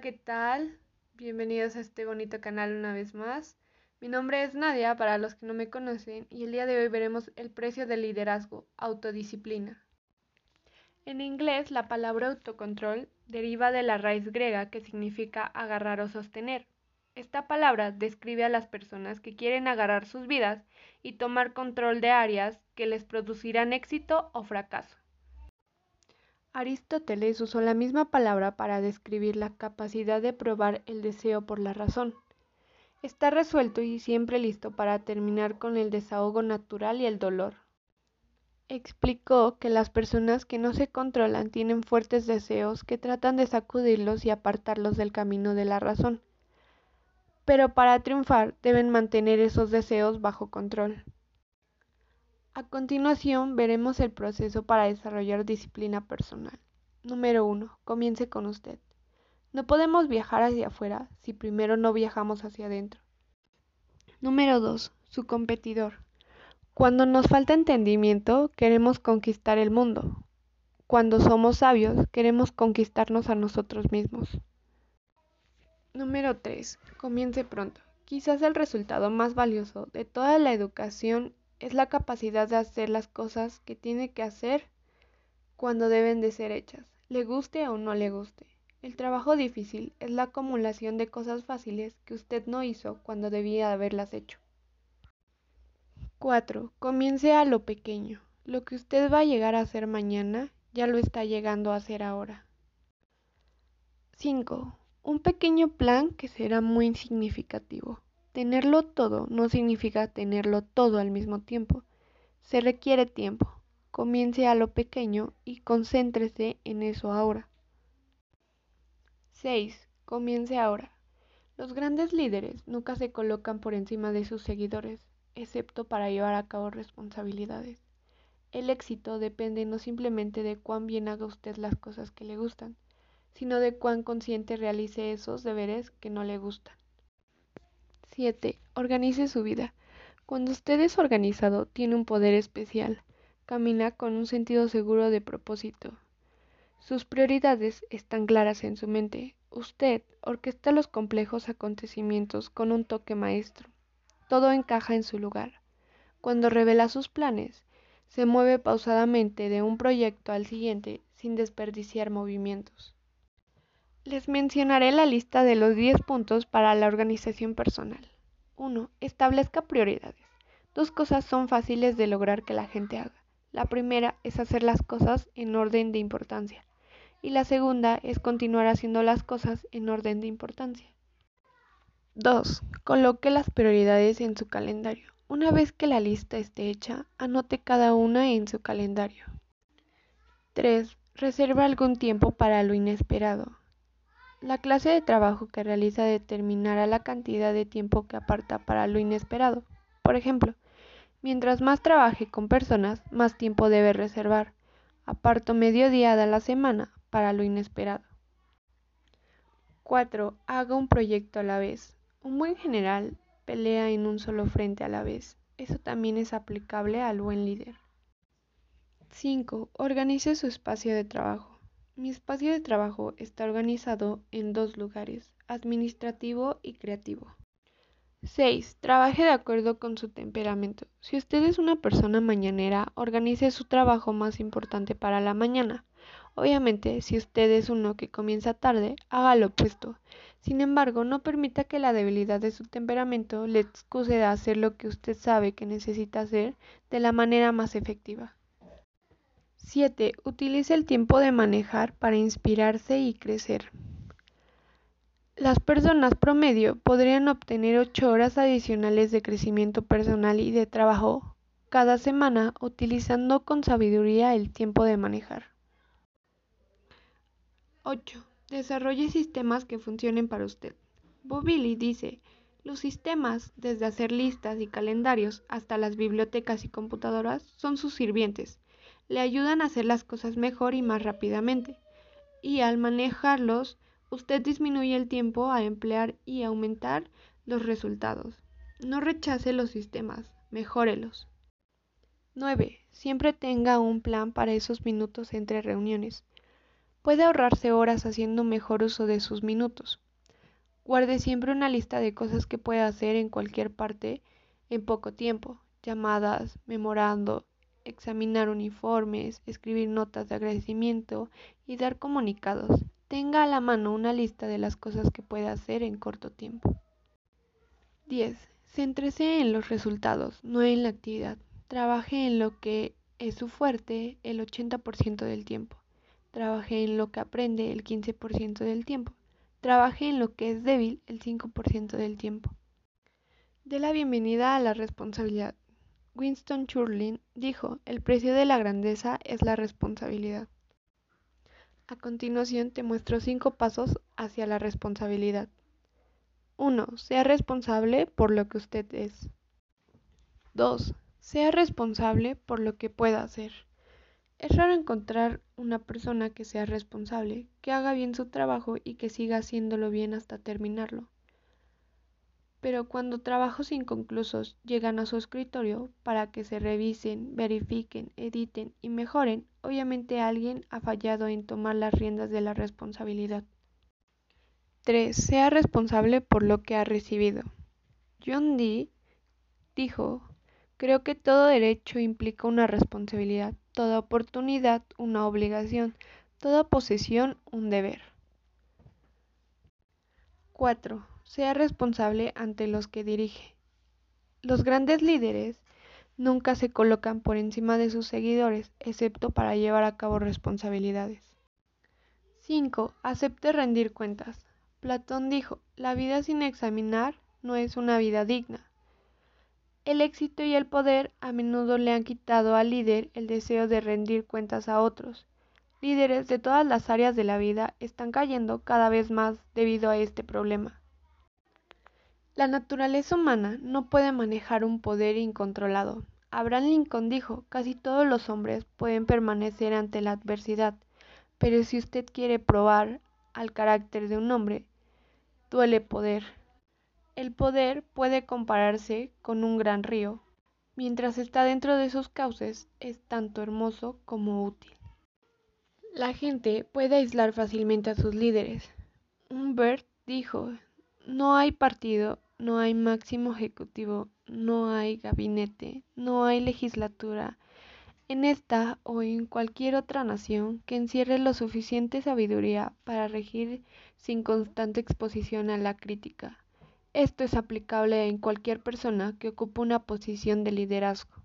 ¿qué tal? Bienvenidos a este bonito canal una vez más. Mi nombre es Nadia, para los que no me conocen, y el día de hoy veremos el precio del liderazgo, autodisciplina. En inglés, la palabra autocontrol deriva de la raíz griega que significa agarrar o sostener. Esta palabra describe a las personas que quieren agarrar sus vidas y tomar control de áreas que les producirán éxito o fracaso. Aristóteles usó la misma palabra para describir la capacidad de probar el deseo por la razón. Está resuelto y siempre listo para terminar con el desahogo natural y el dolor. Explicó que las personas que no se controlan tienen fuertes deseos que tratan de sacudirlos y apartarlos del camino de la razón. Pero para triunfar deben mantener esos deseos bajo control. A continuación veremos el proceso para desarrollar disciplina personal. Número 1. Comience con usted. No podemos viajar hacia afuera si primero no viajamos hacia adentro. Número 2. Su competidor. Cuando nos falta entendimiento, queremos conquistar el mundo. Cuando somos sabios, queremos conquistarnos a nosotros mismos. Número 3. Comience pronto. Quizás el resultado más valioso de toda la educación es la capacidad de hacer las cosas que tiene que hacer cuando deben de ser hechas, le guste o no le guste. El trabajo difícil es la acumulación de cosas fáciles que usted no hizo cuando debía haberlas hecho. 4. Comience a lo pequeño. Lo que usted va a llegar a hacer mañana ya lo está llegando a hacer ahora. 5. Un pequeño plan que será muy significativo. Tenerlo todo no significa tenerlo todo al mismo tiempo. Se requiere tiempo. Comience a lo pequeño y concéntrese en eso ahora. 6. Comience ahora. Los grandes líderes nunca se colocan por encima de sus seguidores, excepto para llevar a cabo responsabilidades. El éxito depende no simplemente de cuán bien haga usted las cosas que le gustan, sino de cuán consciente realice esos deberes que no le gustan. 7. Organice su vida. Cuando usted es organizado, tiene un poder especial. Camina con un sentido seguro de propósito. Sus prioridades están claras en su mente. Usted orquesta los complejos acontecimientos con un toque maestro. Todo encaja en su lugar. Cuando revela sus planes, se mueve pausadamente de un proyecto al siguiente sin desperdiciar movimientos. Les mencionaré la lista de los 10 puntos para la organización personal. 1. Establezca prioridades. Dos cosas son fáciles de lograr que la gente haga. La primera es hacer las cosas en orden de importancia y la segunda es continuar haciendo las cosas en orden de importancia. 2. Coloque las prioridades en su calendario. Una vez que la lista esté hecha, anote cada una en su calendario. 3. Reserva algún tiempo para lo inesperado. La clase de trabajo que realiza determinará la cantidad de tiempo que aparta para lo inesperado. Por ejemplo, mientras más trabaje con personas, más tiempo debe reservar. Aparto medio día de la semana para lo inesperado. 4. Haga un proyecto a la vez. Un buen general pelea en un solo frente a la vez. Eso también es aplicable al buen líder. 5. Organice su espacio de trabajo. Mi espacio de trabajo está organizado en dos lugares, administrativo y creativo. 6. Trabaje de acuerdo con su temperamento. Si usted es una persona mañanera, organice su trabajo más importante para la mañana. Obviamente, si usted es uno que comienza tarde, haga lo opuesto. Sin embargo, no permita que la debilidad de su temperamento le excuse de hacer lo que usted sabe que necesita hacer de la manera más efectiva. 7. Utilice el tiempo de manejar para inspirarse y crecer. Las personas promedio podrían obtener 8 horas adicionales de crecimiento personal y de trabajo cada semana utilizando con sabiduría el tiempo de manejar. 8. Desarrolle sistemas que funcionen para usted. Bobili dice, los sistemas, desde hacer listas y calendarios hasta las bibliotecas y computadoras, son sus sirvientes le ayudan a hacer las cosas mejor y más rápidamente. Y al manejarlos, usted disminuye el tiempo a emplear y aumentar los resultados. No rechace los sistemas, mejórelos. 9. Siempre tenga un plan para esos minutos entre reuniones. puede ahorrarse horas haciendo mejor uso de sus minutos. Guarde siempre una lista de cosas que puede hacer en cualquier parte en poco tiempo, llamadas, memorando, examinar uniformes, escribir notas de agradecimiento y dar comunicados. Tenga a la mano una lista de las cosas que puede hacer en corto tiempo. 10. Céntrese en los resultados, no en la actividad. Trabaje en lo que es su fuerte el 80% del tiempo. Trabaje en lo que aprende el 15% del tiempo. Trabaje en lo que es débil el 5% del tiempo. De la bienvenida a la responsabilidad. Winston Churchill dijo, el precio de la grandeza es la responsabilidad. A continuación te muestro cinco pasos hacia la responsabilidad. 1. Sea responsable por lo que usted es. 2. Sea responsable por lo que pueda hacer. Es raro encontrar una persona que sea responsable, que haga bien su trabajo y que siga haciéndolo bien hasta terminarlo. Pero cuando trabajos inconclusos llegan a su escritorio para que se revisen, verifiquen, editen y mejoren, obviamente alguien ha fallado en tomar las riendas de la responsabilidad. 3. Sea responsable por lo que ha recibido. John Dee dijo, creo que todo derecho implica una responsabilidad, toda oportunidad una obligación, toda posesión un deber. 4. Sea responsable ante los que dirige. Los grandes líderes nunca se colocan por encima de sus seguidores, excepto para llevar a cabo responsabilidades. 5. Acepte rendir cuentas. Platón dijo, la vida sin examinar no es una vida digna. El éxito y el poder a menudo le han quitado al líder el deseo de rendir cuentas a otros. Líderes de todas las áreas de la vida están cayendo cada vez más debido a este problema. La naturaleza humana no puede manejar un poder incontrolado. Abraham Lincoln dijo, casi todos los hombres pueden permanecer ante la adversidad, pero si usted quiere probar al carácter de un hombre, duele poder. El poder puede compararse con un gran río. Mientras está dentro de sus cauces, es tanto hermoso como útil. La gente puede aislar fácilmente a sus líderes. Humbert dijo, no hay partido, no hay máximo ejecutivo, no hay gabinete, no hay legislatura, en esta o en cualquier otra nación que encierre lo suficiente sabiduría para regir sin constante exposición a la crítica. Esto es aplicable en cualquier persona que ocupe una posición de liderazgo.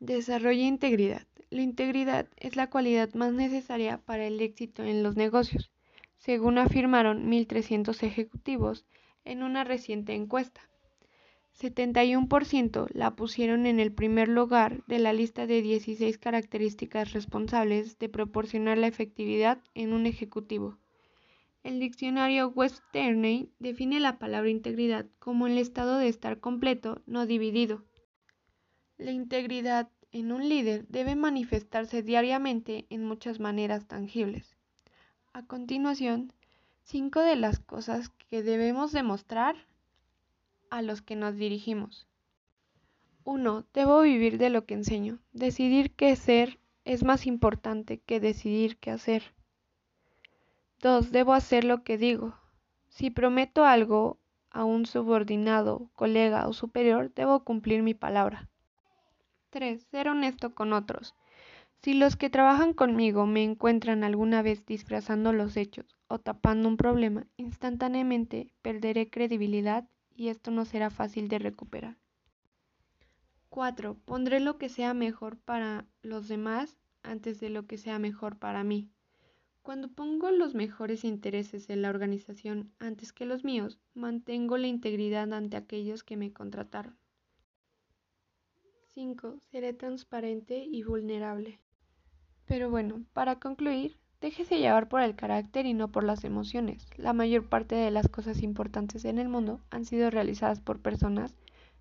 Desarrolla integridad. La integridad es la cualidad más necesaria para el éxito en los negocios, según afirmaron 1.300 ejecutivos en una reciente encuesta. 71% la pusieron en el primer lugar de la lista de 16 características responsables de proporcionar la efectividad en un ejecutivo. El diccionario Webster define la palabra integridad como el estado de estar completo, no dividido. La integridad en un líder debe manifestarse diariamente en muchas maneras tangibles. A continuación, cinco de las cosas que debemos demostrar a los que nos dirigimos. 1. Debo vivir de lo que enseño. Decidir qué ser es más importante que decidir qué hacer. 2. Debo hacer lo que digo. Si prometo algo a un subordinado, colega o superior, debo cumplir mi palabra. 3. Ser honesto con otros. Si los que trabajan conmigo me encuentran alguna vez disfrazando los hechos o tapando un problema, instantáneamente perderé credibilidad y esto no será fácil de recuperar. 4. Pondré lo que sea mejor para los demás antes de lo que sea mejor para mí. Cuando pongo los mejores intereses de la organización antes que los míos, mantengo la integridad ante aquellos que me contrataron. 5. Seré transparente y vulnerable. Pero bueno, para concluir, Déjese llevar por el carácter y no por las emociones. La mayor parte de las cosas importantes en el mundo han sido realizadas por personas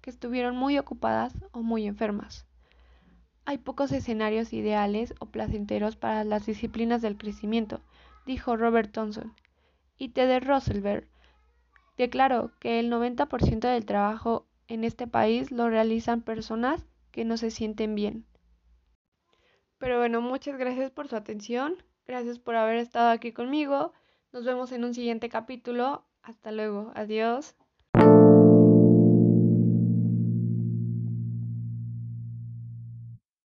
que estuvieron muy ocupadas o muy enfermas. Hay pocos escenarios ideales o placenteros para las disciplinas del crecimiento, dijo Robert Thompson. Y Ted Roosevelt declaró que el 90% del trabajo en este país lo realizan personas que no se sienten bien. Pero bueno, muchas gracias por su atención. Gracias por haber estado aquí conmigo. Nos vemos en un siguiente capítulo. Hasta luego. Adiós.